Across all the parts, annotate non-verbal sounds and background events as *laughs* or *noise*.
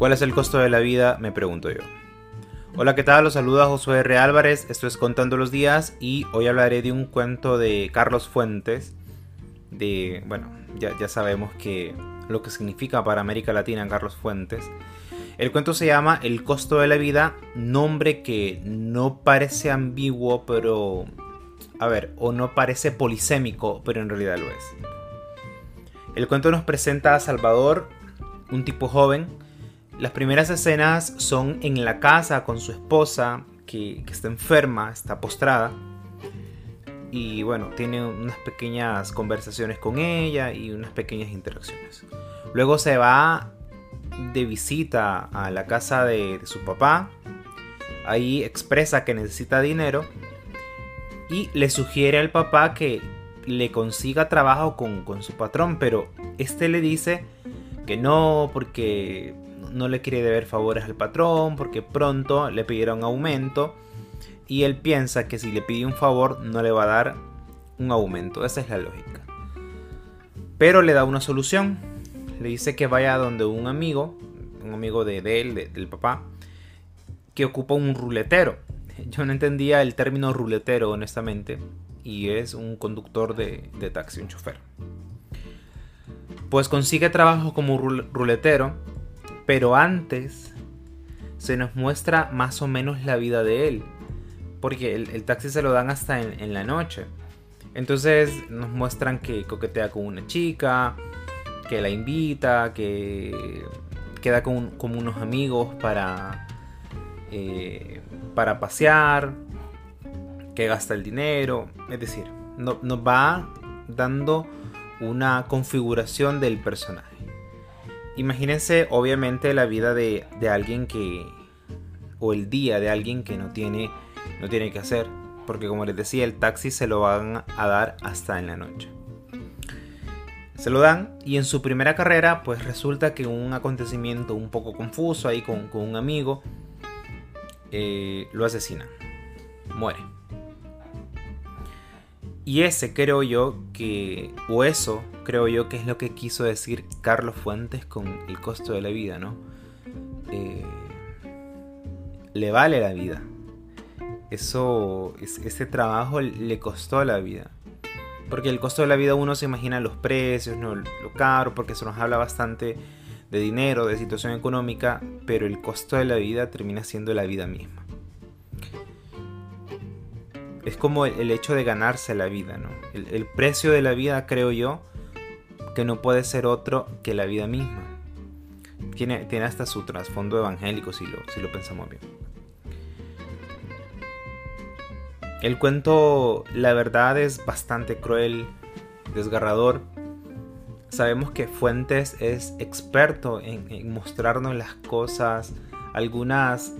¿Cuál es el costo de la vida? Me pregunto yo. Hola, ¿qué tal? Los saluda Josué R. Álvarez, esto es Contando los Días y hoy hablaré de un cuento de Carlos Fuentes, de, bueno, ya, ya sabemos que lo que significa para América Latina Carlos Fuentes. El cuento se llama El costo de la vida, nombre que no parece ambiguo, pero... A ver, o no parece polisémico, pero en realidad lo es. El cuento nos presenta a Salvador, un tipo joven, las primeras escenas son en la casa con su esposa, que, está enferma, está postrada. Y bueno, tiene unas pequeñas conversaciones con ella y unas pequeñas interacciones. Luego se va de visita a la casa de, su papá. Ahí expresa que necesita dinero. Y le sugiere al papá que le consiga trabajo con, con su patrón. Pero este le dice que no, porque no le quiere deber favores al patrón porque pronto le pidieron aumento y él piensa que si le pide un favor no le va a dar un aumento. Esa es la lógica. Pero le da una solución. Le dice que vaya donde un amigo, un amigo de, él, del papá, que ocupa un ruletero. *laughs* Yo no entendía el término ruletero, honestamente, y es un conductor de, de taxi, un chofer. Pues consigue trabajo como ruletero pero antes se nos muestra más o menos la vida de él. Porque el, taxi se lo dan hasta en, la noche. Entonces nos muestran que coquetea con una chica, que la invita, que queda con, unos amigos para, eh, para pasear, que gasta el dinero. Es decir, nos va dando una configuración del personaje. Imagínense obviamente la vida de, alguien que... o el día de alguien que no tiene, no tiene que hacer. Porque como les decía, el taxi se lo van a dar hasta en la noche. Se lo dan y en su primera carrera pues resulta que un acontecimiento un poco confuso ahí con, un amigo eh, lo asesina. Muere. Y ese creo yo que, o eso creo yo que es lo que quiso decir Carlos Fuentes con el costo de la vida, ¿no? Eh, le vale la vida. Eso, ese trabajo le costó la vida. Porque el costo de la vida uno se imagina los precios, ¿no? lo caro, porque se nos habla bastante de dinero, de situación económica, pero el costo de la vida termina siendo la vida misma como el, hecho de ganarse la vida, ¿no? El, precio de la vida, creo yo, que no puede ser otro que la vida misma. Tiene, tiene hasta su trasfondo evangélico si lo, si lo pensamos bien. El cuento, la verdad, es bastante cruel, desgarrador. Sabemos que Fuentes es experto en, en mostrarnos las cosas, algunas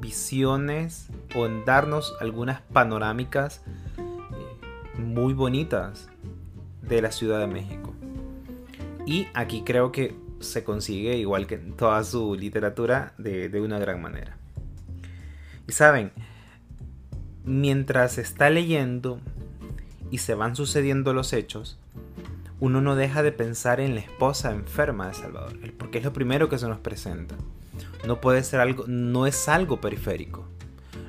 visiones o en darnos algunas panorámicas eh, muy bonitas de la Ciudad de México. Y aquí creo que se consigue, igual que en toda su literatura, de, una gran manera. Y saben, mientras está leyendo y se van sucediendo los hechos, uno no deja de pensar en la esposa enferma de Salvador, porque es lo primero que se nos presenta. No puede ser algo, no es algo periférico.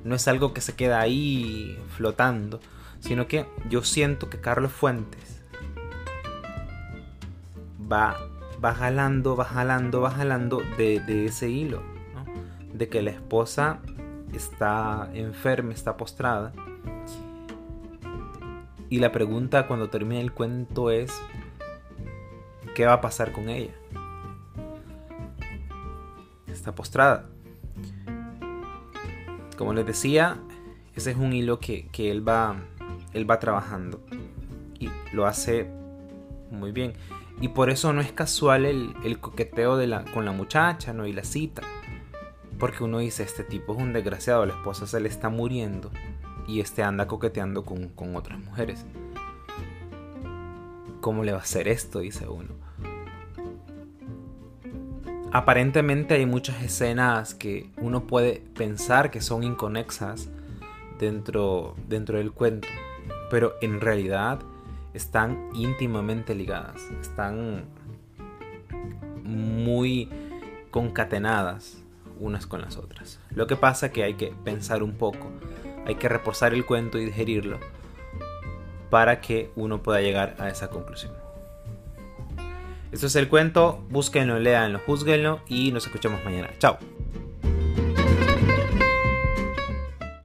No es algo que se queda ahí flotando, sino que yo siento que Carlos Fuentes va, va jalando, va jalando, va jalando de, ese hilo, de que la esposa está enferma, está postrada. Y la pregunta cuando termina el cuento es, ¿qué va a pasar con ella? Está postrada. Como les decía, ese es un hilo que, él, va, él va trabajando y lo hace muy bien. Y por eso no es casual el, coqueteo de la, con la muchacha ¿no? y la cita. Porque uno dice, este tipo es un desgraciado, la esposa se le está muriendo y este anda coqueteando con, con otras mujeres. ¿Cómo le va a hacer esto? Dice uno aparentemente hay muchas escenas que uno puede pensar que son inconexas dentro, dentro del cuento, pero en realidad están íntimamente ligadas, están muy concatenadas unas con las otras. Lo que pasa es que hay que pensar un poco, hay que reposar el cuento y digerirlo para que uno pueda llegar a esa conclusión. Esto es el cuento, búsquenlo, léanlo, juzguenlo y nos escuchamos mañana. Chao.